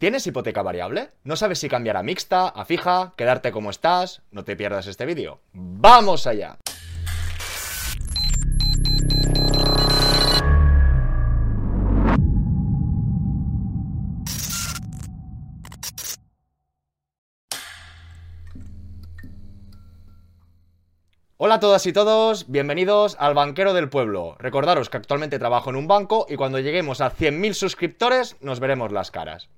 ¿Tienes hipoteca variable? ¿No sabes si cambiar a mixta, a fija, quedarte como estás? No te pierdas este vídeo. ¡Vamos allá! Hola a todas y todos, bienvenidos al Banquero del Pueblo. Recordaros que actualmente trabajo en un banco y cuando lleguemos a 100.000 suscriptores nos veremos las caras.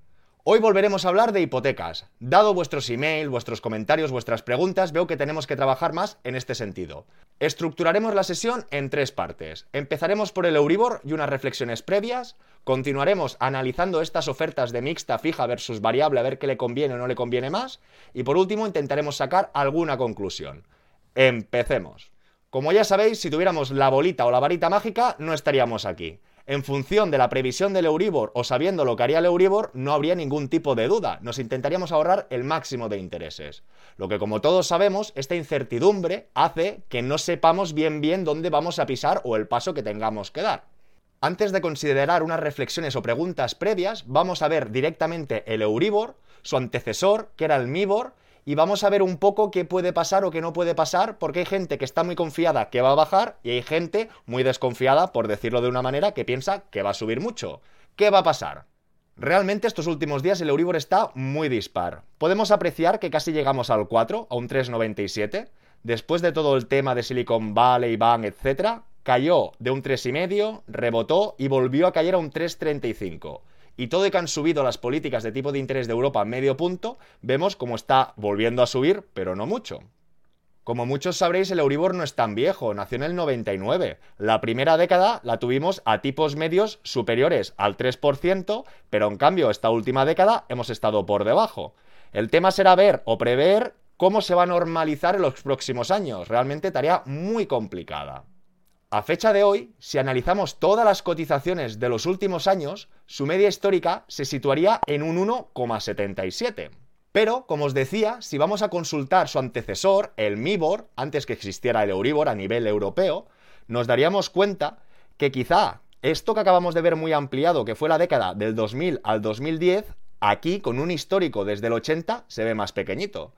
Hoy volveremos a hablar de hipotecas. Dado vuestros emails, vuestros comentarios, vuestras preguntas, veo que tenemos que trabajar más en este sentido. Estructuraremos la sesión en tres partes. Empezaremos por el Euribor y unas reflexiones previas. Continuaremos analizando estas ofertas de mixta fija versus variable a ver qué le conviene o no le conviene más. Y por último intentaremos sacar alguna conclusión. Empecemos. Como ya sabéis, si tuviéramos la bolita o la varita mágica, no estaríamos aquí. En función de la previsión del Euribor o sabiendo lo que haría el Euribor, no habría ningún tipo de duda. Nos intentaríamos ahorrar el máximo de intereses. Lo que como todos sabemos, esta incertidumbre hace que no sepamos bien bien dónde vamos a pisar o el paso que tengamos que dar. Antes de considerar unas reflexiones o preguntas previas, vamos a ver directamente el Euribor, su antecesor, que era el MIBOR, y vamos a ver un poco qué puede pasar o qué no puede pasar, porque hay gente que está muy confiada que va a bajar y hay gente muy desconfiada, por decirlo de una manera, que piensa que va a subir mucho. ¿Qué va a pasar? Realmente estos últimos días el Euribor está muy dispar. Podemos apreciar que casi llegamos al 4, a un 3,97. Después de todo el tema de Silicon Valley, Bank, etc., cayó de un 3,5, rebotó y volvió a caer a un 3,35 y todo y que han subido las políticas de tipo de interés de Europa medio punto, vemos cómo está volviendo a subir, pero no mucho. Como muchos sabréis, el Euribor no es tan viejo, nació en el 99. La primera década la tuvimos a tipos medios superiores al 3%, pero en cambio esta última década hemos estado por debajo. El tema será ver o prever cómo se va a normalizar en los próximos años, realmente tarea muy complicada. A fecha de hoy, si analizamos todas las cotizaciones de los últimos años, su media histórica se situaría en un 1,77. Pero, como os decía, si vamos a consultar su antecesor, el MIBOR, antes que existiera el Euribor a nivel europeo, nos daríamos cuenta que quizá esto que acabamos de ver muy ampliado, que fue la década del 2000 al 2010, aquí con un histórico desde el 80 se ve más pequeñito.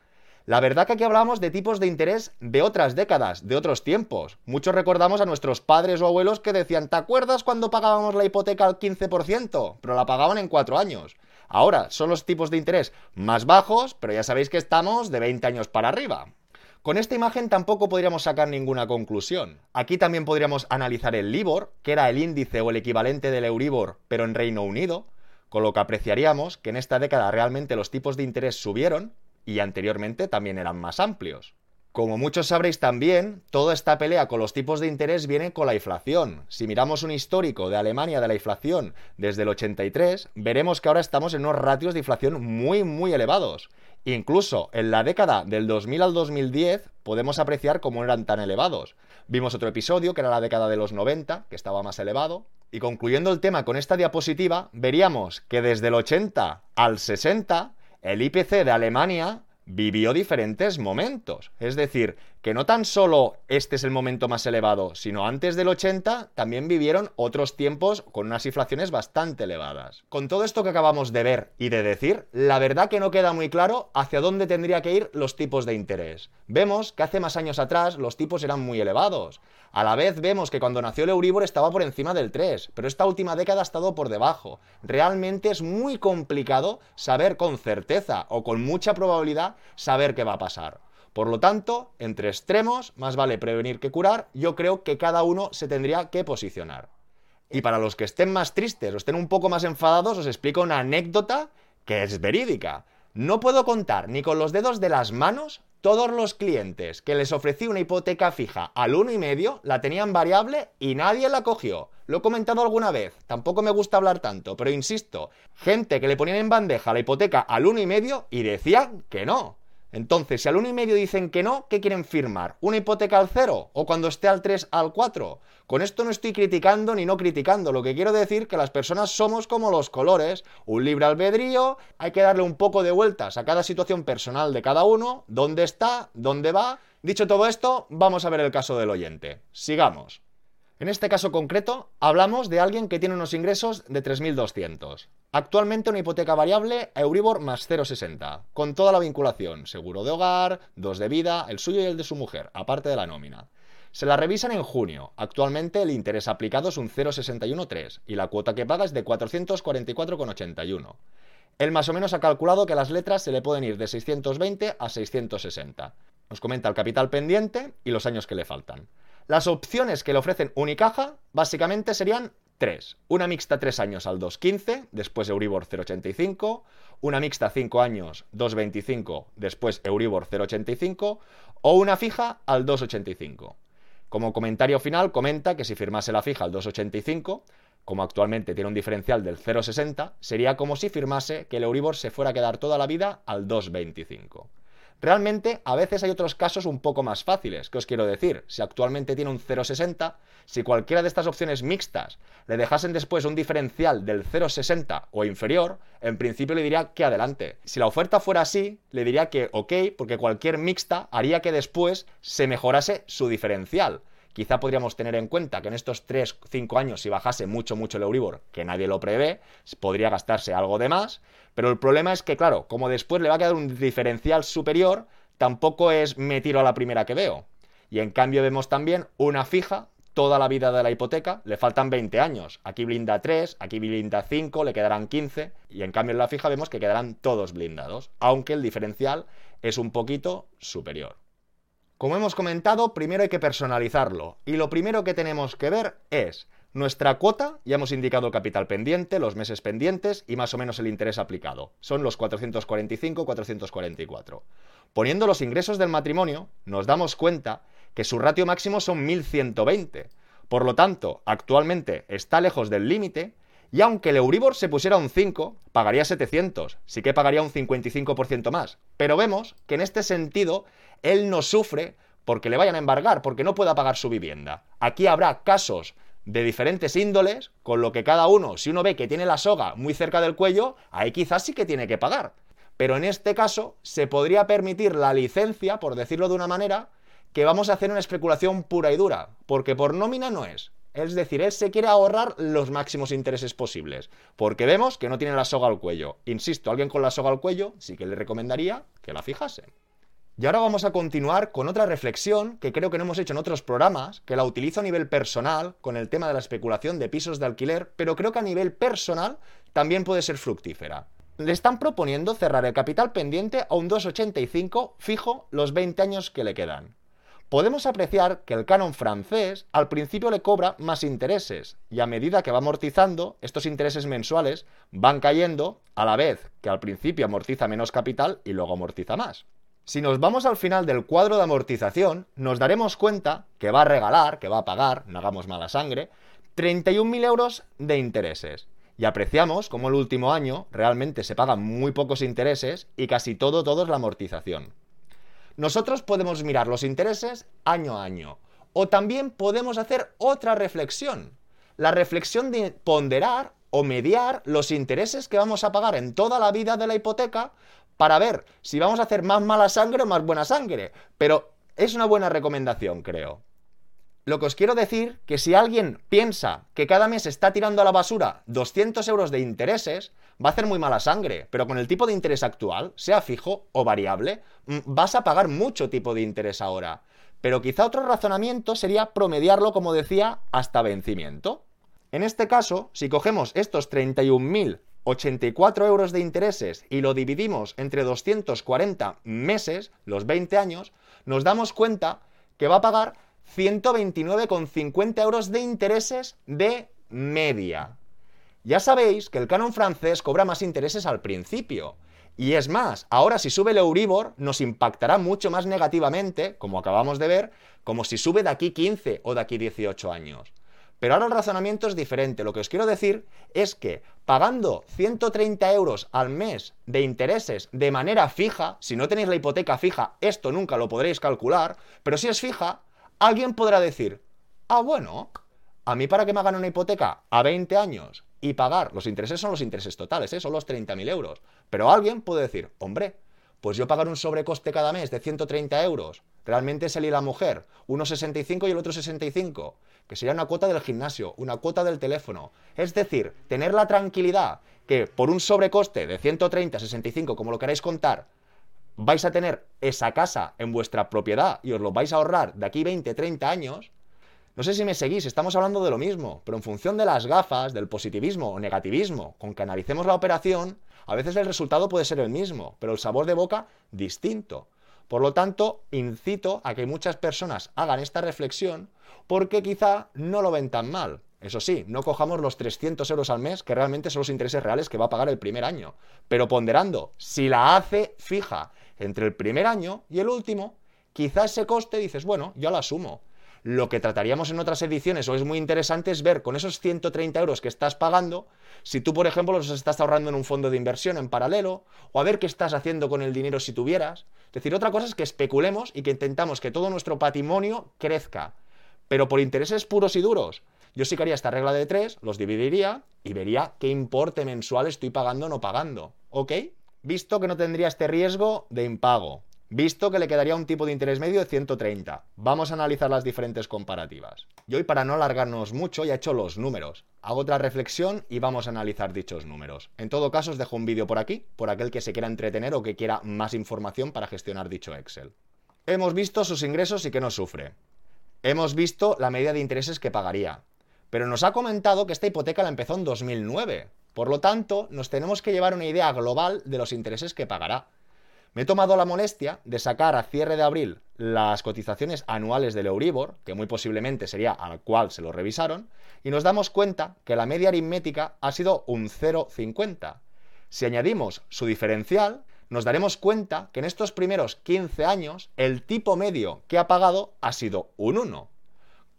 La verdad que aquí hablamos de tipos de interés de otras décadas, de otros tiempos. Muchos recordamos a nuestros padres o abuelos que decían, ¿te acuerdas cuando pagábamos la hipoteca al 15%? Pero la pagaban en cuatro años. Ahora son los tipos de interés más bajos, pero ya sabéis que estamos de 20 años para arriba. Con esta imagen tampoco podríamos sacar ninguna conclusión. Aquí también podríamos analizar el LIBOR, que era el índice o el equivalente del Euribor, pero en Reino Unido, con lo que apreciaríamos que en esta década realmente los tipos de interés subieron, y anteriormente también eran más amplios. Como muchos sabréis también, toda esta pelea con los tipos de interés viene con la inflación. Si miramos un histórico de Alemania de la inflación desde el 83, veremos que ahora estamos en unos ratios de inflación muy muy elevados. Incluso en la década del 2000 al 2010 podemos apreciar cómo eran tan elevados. Vimos otro episodio que era la década de los 90, que estaba más elevado. Y concluyendo el tema con esta diapositiva, veríamos que desde el 80 al 60 el IPC de Alemania vivió diferentes momentos. Es decir, que no tan solo este es el momento más elevado, sino antes del 80 también vivieron otros tiempos con unas inflaciones bastante elevadas. Con todo esto que acabamos de ver y de decir, la verdad que no queda muy claro hacia dónde tendría que ir los tipos de interés. Vemos que hace más años atrás los tipos eran muy elevados. A la vez vemos que cuando nació el Euribor estaba por encima del 3, pero esta última década ha estado por debajo. Realmente es muy complicado saber con certeza o con mucha probabilidad saber qué va a pasar. Por lo tanto, entre extremos, más vale prevenir que curar, yo creo que cada uno se tendría que posicionar. Y para los que estén más tristes o estén un poco más enfadados, os explico una anécdota que es verídica. No puedo contar ni con los dedos de las manos todos los clientes que les ofrecí una hipoteca fija al uno y medio la tenían variable y nadie la cogió. Lo he comentado alguna vez, tampoco me gusta hablar tanto, pero insisto, gente que le ponían en bandeja la hipoteca al uno y medio y decían que no. Entonces, si al 1,5 dicen que no, ¿qué quieren firmar? ¿Una hipoteca al 0? ¿O cuando esté al 3 al 4? Con esto no estoy criticando ni no criticando. Lo que quiero decir que las personas somos como los colores. Un libre albedrío, hay que darle un poco de vueltas a cada situación personal de cada uno, dónde está, dónde va. Dicho todo esto, vamos a ver el caso del oyente. Sigamos. En este caso concreto, hablamos de alguien que tiene unos ingresos de 3.200. Actualmente una hipoteca variable a Euribor más 0,60, con toda la vinculación, seguro de hogar, dos de vida, el suyo y el de su mujer, aparte de la nómina. Se la revisan en junio. Actualmente el interés aplicado es un 0,613 y la cuota que paga es de 444,81. Él más o menos ha calculado que las letras se le pueden ir de 620 a 660. Nos comenta el capital pendiente y los años que le faltan. Las opciones que le ofrecen Unicaja básicamente serían tres. Una mixta 3 años al 2.15, después Euribor 0.85. Una mixta 5 años 2.25, después Euribor 0.85. O una fija al 2.85. Como comentario final comenta que si firmase la fija al 2.85, como actualmente tiene un diferencial del 0,60, sería como si firmase que el Euribor se fuera a quedar toda la vida al 2,25. Realmente, a veces hay otros casos un poco más fáciles. ¿Qué os quiero decir? Si actualmente tiene un 0,60, si cualquiera de estas opciones mixtas le dejasen después un diferencial del 0,60 o inferior, en principio le diría que adelante. Si la oferta fuera así, le diría que ok, porque cualquier mixta haría que después se mejorase su diferencial. Quizá podríamos tener en cuenta que en estos 3-5 años, si bajase mucho, mucho el Euribor, que nadie lo prevé, podría gastarse algo de más. Pero el problema es que, claro, como después le va a quedar un diferencial superior, tampoco es me tiro a la primera que veo. Y en cambio vemos también una fija toda la vida de la hipoteca, le faltan 20 años. Aquí blinda 3, aquí blinda 5, le quedarán 15. Y en cambio en la fija vemos que quedarán todos blindados, aunque el diferencial es un poquito superior. Como hemos comentado, primero hay que personalizarlo y lo primero que tenemos que ver es nuestra cuota, ya hemos indicado capital pendiente, los meses pendientes y más o menos el interés aplicado. Son los 445-444. Poniendo los ingresos del matrimonio, nos damos cuenta que su ratio máximo son 1120. Por lo tanto, actualmente está lejos del límite y aunque el Euribor se pusiera un 5, pagaría 700, sí que pagaría un 55% más. Pero vemos que en este sentido él no sufre porque le vayan a embargar, porque no pueda pagar su vivienda. Aquí habrá casos de diferentes índoles, con lo que cada uno, si uno ve que tiene la soga muy cerca del cuello, ahí quizás sí que tiene que pagar. Pero en este caso se podría permitir la licencia, por decirlo de una manera, que vamos a hacer una especulación pura y dura, porque por nómina no es. Es decir, él se quiere ahorrar los máximos intereses posibles, porque vemos que no tiene la soga al cuello. Insisto, alguien con la soga al cuello sí que le recomendaría que la fijase. Y ahora vamos a continuar con otra reflexión que creo que no hemos hecho en otros programas, que la utilizo a nivel personal con el tema de la especulación de pisos de alquiler, pero creo que a nivel personal también puede ser fructífera. Le están proponiendo cerrar el capital pendiente a un 2,85 fijo los 20 años que le quedan. Podemos apreciar que el canon francés al principio le cobra más intereses y a medida que va amortizando, estos intereses mensuales van cayendo a la vez que al principio amortiza menos capital y luego amortiza más. Si nos vamos al final del cuadro de amortización, nos daremos cuenta que va a regalar, que va a pagar, no hagamos mala sangre, 31.000 euros de intereses. Y apreciamos como el último año realmente se pagan muy pocos intereses y casi todo, todo es la amortización. Nosotros podemos mirar los intereses año a año. O también podemos hacer otra reflexión. La reflexión de ponderar o mediar los intereses que vamos a pagar en toda la vida de la hipoteca para ver si vamos a hacer más mala sangre o más buena sangre. Pero es una buena recomendación, creo. Lo que os quiero decir, que si alguien piensa que cada mes está tirando a la basura 200 euros de intereses, va a hacer muy mala sangre, pero con el tipo de interés actual, sea fijo o variable, mm, vas a pagar mucho tipo de interés ahora. Pero quizá otro razonamiento sería promediarlo, como decía, hasta vencimiento. En este caso, si cogemos estos 31.000 84 euros de intereses y lo dividimos entre 240 meses, los 20 años, nos damos cuenta que va a pagar 129,50 euros de intereses de media. Ya sabéis que el canon francés cobra más intereses al principio. Y es más, ahora si sube el Euribor nos impactará mucho más negativamente, como acabamos de ver, como si sube de aquí 15 o de aquí 18 años. Pero ahora el razonamiento es diferente. Lo que os quiero decir es que pagando 130 euros al mes de intereses de manera fija, si no tenéis la hipoteca fija, esto nunca lo podréis calcular, pero si es fija, alguien podrá decir, ah, bueno, a mí para que me hagan una hipoteca a 20 años y pagar, los intereses son los intereses totales, ¿eh? son los 30.000 euros, pero alguien puede decir, hombre, pues yo pagar un sobrecoste cada mes de 130 euros, realmente es él y la mujer, uno 65 y el otro 65, que sería una cuota del gimnasio, una cuota del teléfono. Es decir, tener la tranquilidad que por un sobrecoste de 130, 65, como lo queráis contar, vais a tener esa casa en vuestra propiedad y os lo vais a ahorrar de aquí 20, 30 años, no sé si me seguís, estamos hablando de lo mismo, pero en función de las gafas, del positivismo o negativismo con que analicemos la operación, a veces el resultado puede ser el mismo, pero el sabor de boca distinto. Por lo tanto, incito a que muchas personas hagan esta reflexión porque quizá no lo ven tan mal. Eso sí, no cojamos los 300 euros al mes, que realmente son los intereses reales que va a pagar el primer año. Pero ponderando, si la hace fija entre el primer año y el último, quizá ese coste dices, bueno, yo lo asumo. Lo que trataríamos en otras ediciones, o es muy interesante, es ver con esos 130 euros que estás pagando, si tú, por ejemplo, los estás ahorrando en un fondo de inversión en paralelo, o a ver qué estás haciendo con el dinero si tuvieras. Es decir, otra cosa es que especulemos y que intentamos que todo nuestro patrimonio crezca, pero por intereses puros y duros. Yo sí que haría esta regla de tres, los dividiría y vería qué importe mensual estoy pagando o no pagando. ¿Ok? Visto que no tendría este riesgo de impago, visto que le quedaría un tipo de interés medio de 130. Vamos a analizar las diferentes comparativas. Y hoy, para no alargarnos mucho, ya he hecho los números. Hago otra reflexión y vamos a analizar dichos números. En todo caso, os dejo un vídeo por aquí, por aquel que se quiera entretener o que quiera más información para gestionar dicho Excel. Hemos visto sus ingresos y que no sufre. Hemos visto la medida de intereses que pagaría. Pero nos ha comentado que esta hipoteca la empezó en 2009. Por lo tanto, nos tenemos que llevar una idea global de los intereses que pagará. Me he tomado la molestia de sacar a cierre de abril las cotizaciones anuales del Euribor, que muy posiblemente sería al cual se lo revisaron, y nos damos cuenta que la media aritmética ha sido un 0,50. Si añadimos su diferencial, nos daremos cuenta que en estos primeros 15 años el tipo medio que ha pagado ha sido un 1.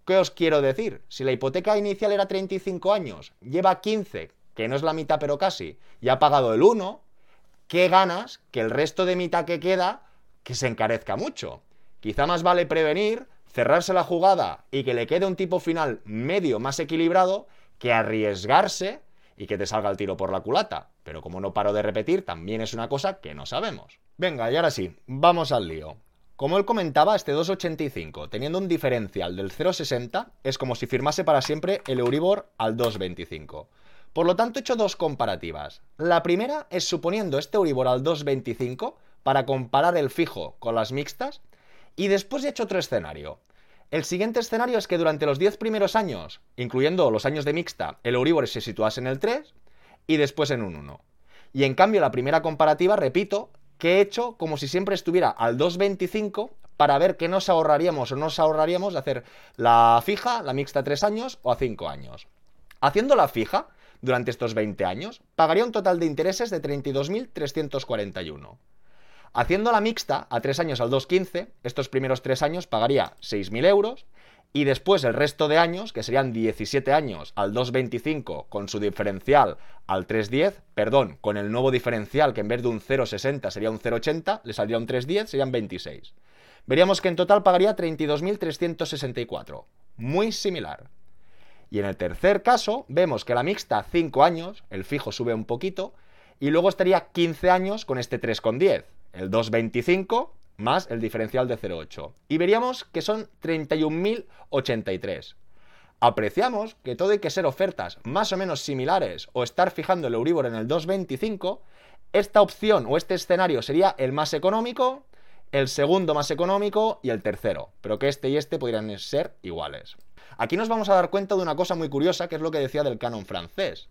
¿Qué os quiero decir? Si la hipoteca inicial era 35 años, lleva 15 que no es la mitad pero casi, y ha pagado el 1, ¿qué ganas que el resto de mitad que queda que se encarezca mucho? Quizá más vale prevenir, cerrarse la jugada y que le quede un tipo final medio más equilibrado que arriesgarse y que te salga el tiro por la culata. Pero como no paro de repetir, también es una cosa que no sabemos. Venga, y ahora sí, vamos al lío. Como él comentaba, este 2,85, teniendo un diferencial del 0,60, es como si firmase para siempre el Euribor al 2,25. Por lo tanto, he hecho dos comparativas. La primera es suponiendo este Euribor al 2.25 para comparar el fijo con las mixtas. Y después he hecho otro escenario. El siguiente escenario es que durante los 10 primeros años, incluyendo los años de mixta, el Euribor se situase en el 3 y después en un 1. Y en cambio, la primera comparativa, repito, que he hecho como si siempre estuviera al 2.25 para ver qué nos ahorraríamos o no nos ahorraríamos de hacer la fija, la mixta a 3 años o a 5 años. Haciendo la fija, durante estos 20 años, pagaría un total de intereses de 32.341. Haciendo la mixta a 3 años al 2.15, estos primeros 3 años pagaría 6.000 euros y después el resto de años, que serían 17 años al 2.25 con su diferencial al 3.10, perdón, con el nuevo diferencial que en vez de un 0.60 sería un 0.80, le saldría un 3.10, serían 26. Veríamos que en total pagaría 32.364. Muy similar. Y en el tercer caso, vemos que la mixta 5 años, el fijo sube un poquito, y luego estaría 15 años con este 3,10, el 2,25 más el diferencial de 0,8. Y veríamos que son 31.083. Apreciamos que todo hay que ser ofertas más o menos similares o estar fijando el Euribor en el 2,25, esta opción o este escenario sería el más económico, el segundo más económico y el tercero, pero que este y este podrían ser iguales. Aquí nos vamos a dar cuenta de una cosa muy curiosa, que es lo que decía del canon francés.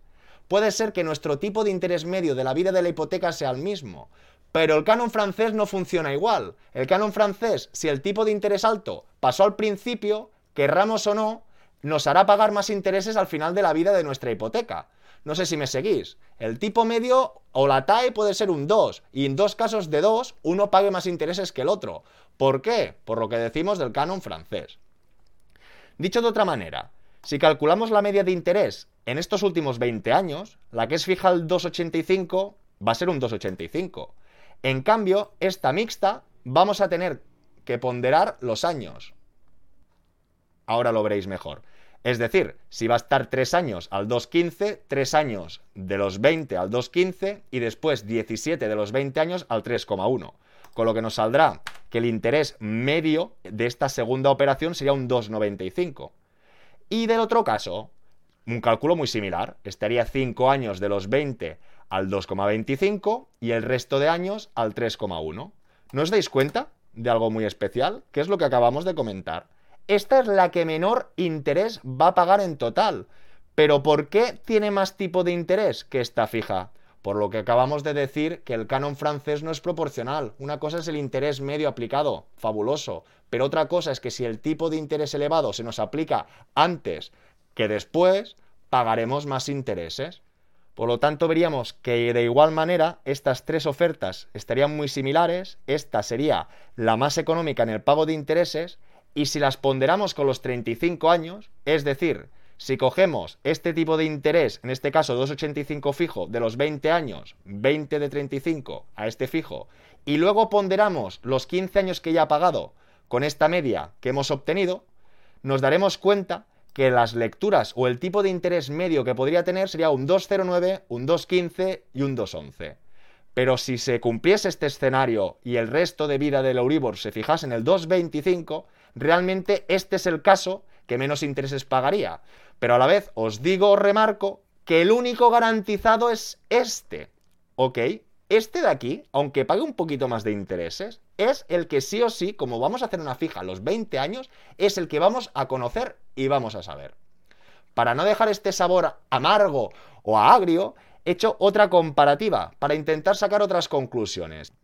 Puede ser que nuestro tipo de interés medio de la vida de la hipoteca sea el mismo, pero el canon francés no funciona igual. El canon francés, si el tipo de interés alto pasó al principio, querramos o no, nos hará pagar más intereses al final de la vida de nuestra hipoteca. No sé si me seguís. El tipo medio o la TAE puede ser un 2 y en dos casos de 2 uno pague más intereses que el otro. ¿Por qué? Por lo que decimos del canon francés. Dicho de otra manera, si calculamos la media de interés en estos últimos 20 años, la que es fija al 2,85 va a ser un 2,85. En cambio, esta mixta vamos a tener que ponderar los años. Ahora lo veréis mejor. Es decir, si va a estar 3 años al 2,15, 3 años de los 20 al 2,15 y después 17 de los 20 años al 3,1. Con lo que nos saldrá que el interés medio de esta segunda operación sería un 2,95. Y del otro caso, un cálculo muy similar. Estaría 5 años de los 20 al 2,25 y el resto de años al 3,1. ¿No os dais cuenta de algo muy especial? Que es lo que acabamos de comentar. Esta es la que menor interés va a pagar en total. Pero ¿por qué tiene más tipo de interés que esta fija? Por lo que acabamos de decir que el canon francés no es proporcional. Una cosa es el interés medio aplicado, fabuloso. Pero otra cosa es que si el tipo de interés elevado se nos aplica antes que después, pagaremos más intereses. Por lo tanto, veríamos que de igual manera estas tres ofertas estarían muy similares. Esta sería la más económica en el pago de intereses y si las ponderamos con los 35 años, es decir, si cogemos este tipo de interés, en este caso 2,85 fijo de los 20 años, 20 de 35 a este fijo, y luego ponderamos los 15 años que ya ha pagado con esta media que hemos obtenido, nos daremos cuenta que las lecturas o el tipo de interés medio que podría tener sería un 2,09, un 2,15 y un 2,11. Pero si se cumpliese este escenario y el resto de vida del Euribor se fijase en el 2,25, realmente este es el caso que menos intereses pagaría. Pero a la vez os digo, remarco, que el único garantizado es este. ¿Ok? Este de aquí, aunque pague un poquito más de intereses, es el que sí o sí, como vamos a hacer una fija a los 20 años, es el que vamos a conocer y vamos a saber. Para no dejar este sabor amargo o agrio, he hecho otra comparativa para intentar sacar otras conclusiones.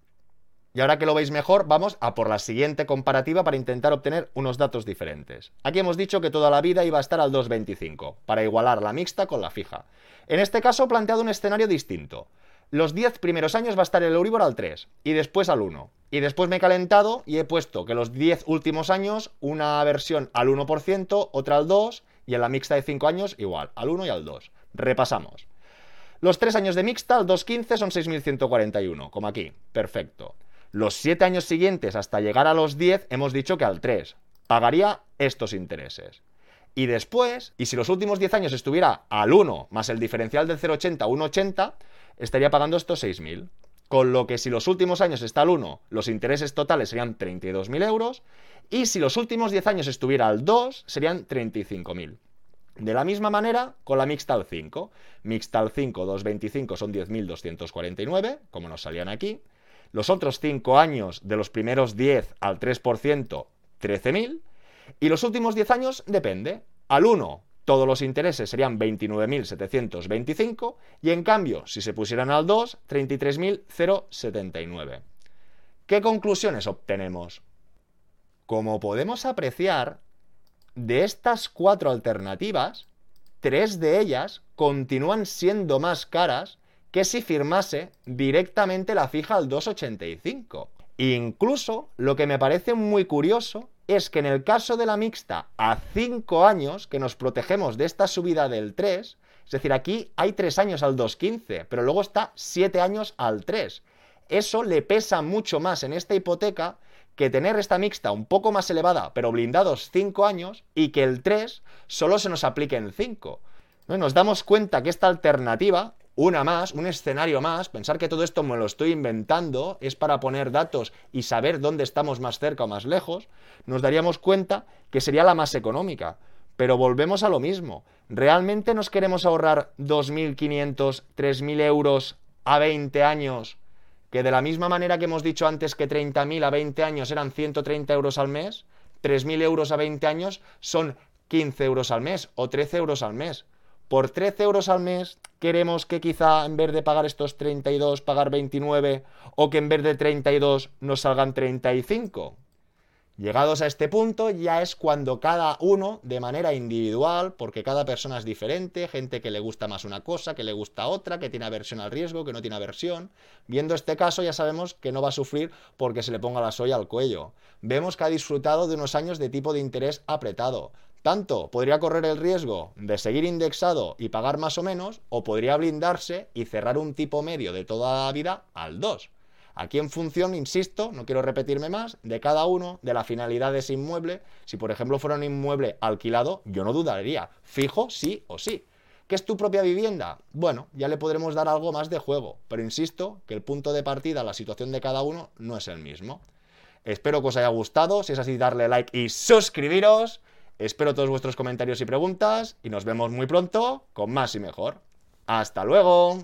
Y ahora que lo veis mejor, vamos a por la siguiente comparativa para intentar obtener unos datos diferentes. Aquí hemos dicho que toda la vida iba a estar al 2,25, para igualar la mixta con la fija. En este caso he planteado un escenario distinto. Los 10 primeros años va a estar el Euribor al 3 y después al 1. Y después me he calentado y he puesto que los 10 últimos años una versión al 1%, otra al 2 y en la mixta de 5 años igual, al 1 y al 2. Repasamos. Los 3 años de mixta al 2,15 son 6.141, como aquí. Perfecto. Los 7 años siguientes hasta llegar a los 10 hemos dicho que al 3. Pagaría estos intereses. Y después, y si los últimos 10 años estuviera al 1 más el diferencial del 0,80 1,80, estaría pagando estos 6.000. Con lo que si los últimos años está al 1, los intereses totales serían 32.000 euros. Y si los últimos 10 años estuviera al 2, serían 35.000. De la misma manera, con la mixta al 5. Mixta al 5, 2,25 son 10.249, como nos salían aquí. Los otros 5 años de los primeros 10 al 3%, 13.000. Y los últimos 10 años depende. Al 1, todos los intereses serían 29.725 y en cambio, si se pusieran al 2, 33.079. ¿Qué conclusiones obtenemos? Como podemos apreciar, de estas cuatro alternativas, tres de ellas continúan siendo más caras que si firmase directamente la fija al 2,85. Incluso, lo que me parece muy curioso es que en el caso de la mixta a 5 años, que nos protegemos de esta subida del 3, es decir, aquí hay 3 años al 2,15, pero luego está 7 años al 3. Eso le pesa mucho más en esta hipoteca que tener esta mixta un poco más elevada, pero blindados 5 años, y que el 3 solo se nos aplique en 5. Nos damos cuenta que esta alternativa una más, un escenario más, pensar que todo esto me lo estoy inventando, es para poner datos y saber dónde estamos más cerca o más lejos, nos daríamos cuenta que sería la más económica. Pero volvemos a lo mismo. ¿Realmente nos queremos ahorrar 2.500, 3.000 euros a 20 años? Que de la misma manera que hemos dicho antes que 30.000 a 20 años eran 130 euros al mes, 3.000 euros a 20 años son 15 euros al mes o 13 euros al mes por 13 euros al mes queremos que quizá en vez de pagar estos 32, pagar 29 o que en vez de 32 nos salgan 35. Llegados a este punto ya es cuando cada uno, de manera individual, porque cada persona es diferente, gente que le gusta más una cosa, que le gusta otra, que tiene aversión al riesgo, que no tiene aversión, viendo este caso ya sabemos que no va a sufrir porque se le ponga la soya al cuello. Vemos que ha disfrutado de unos años de tipo de interés apretado, tanto podría correr el riesgo de seguir indexado y pagar más o menos, o podría blindarse y cerrar un tipo medio de toda la vida al 2. Aquí en función, insisto, no quiero repetirme más, de cada uno, de la finalidad de ese inmueble. Si por ejemplo fuera un inmueble alquilado, yo no dudaría. Fijo, sí o sí. ¿Qué es tu propia vivienda? Bueno, ya le podremos dar algo más de juego, pero insisto que el punto de partida, la situación de cada uno, no es el mismo. Espero que os haya gustado, si es así darle like y suscribiros. Espero todos vuestros comentarios y preguntas y nos vemos muy pronto con más y mejor. Hasta luego.